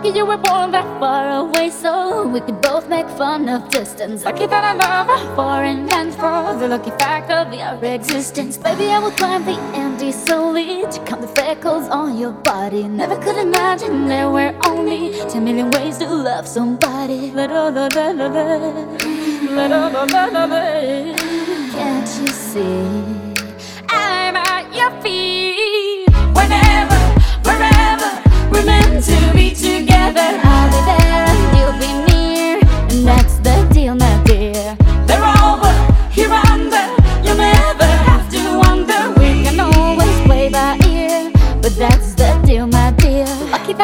Lucky you were born that far away so we could both make fun of distance. Lucky that I love a foreign land for the lucky fact of your existence. Baby, I will climb the Andes solely to count the freckles on your body. Never could imagine there were only 10 million ways to love somebody. Can't you see?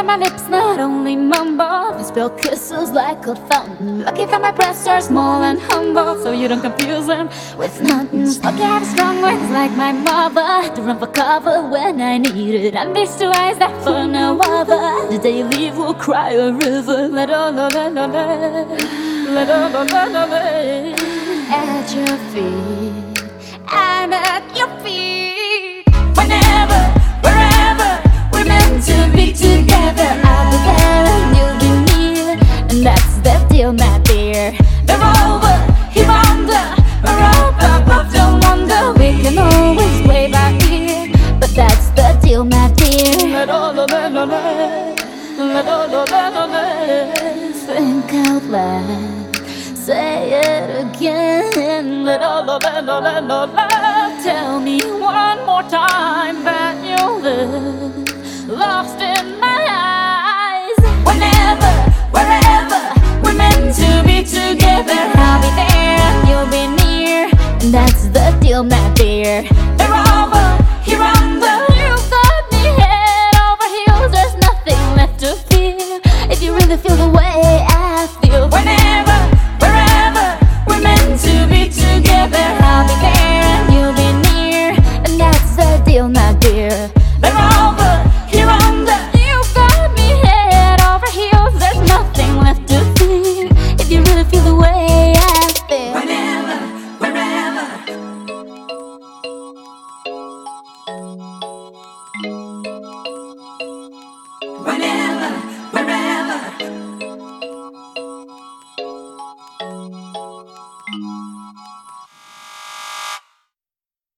My lips not only mumble, they spill kisses like a fountain. Lucky that my breasts are small and humble, so you don't confuse them with mountains. Lucky I have strong words like my mother to run for cover when I need it. And these two eyes that for no other. The day you leave will cry a river. Let all let all let all let all at your feet. The deal, my dear. They're over, here under, or up above. Don't wonder, we can always play by ear, but that's the deal, my dear. Think out loud. Say it again. Let all If you really feel the way I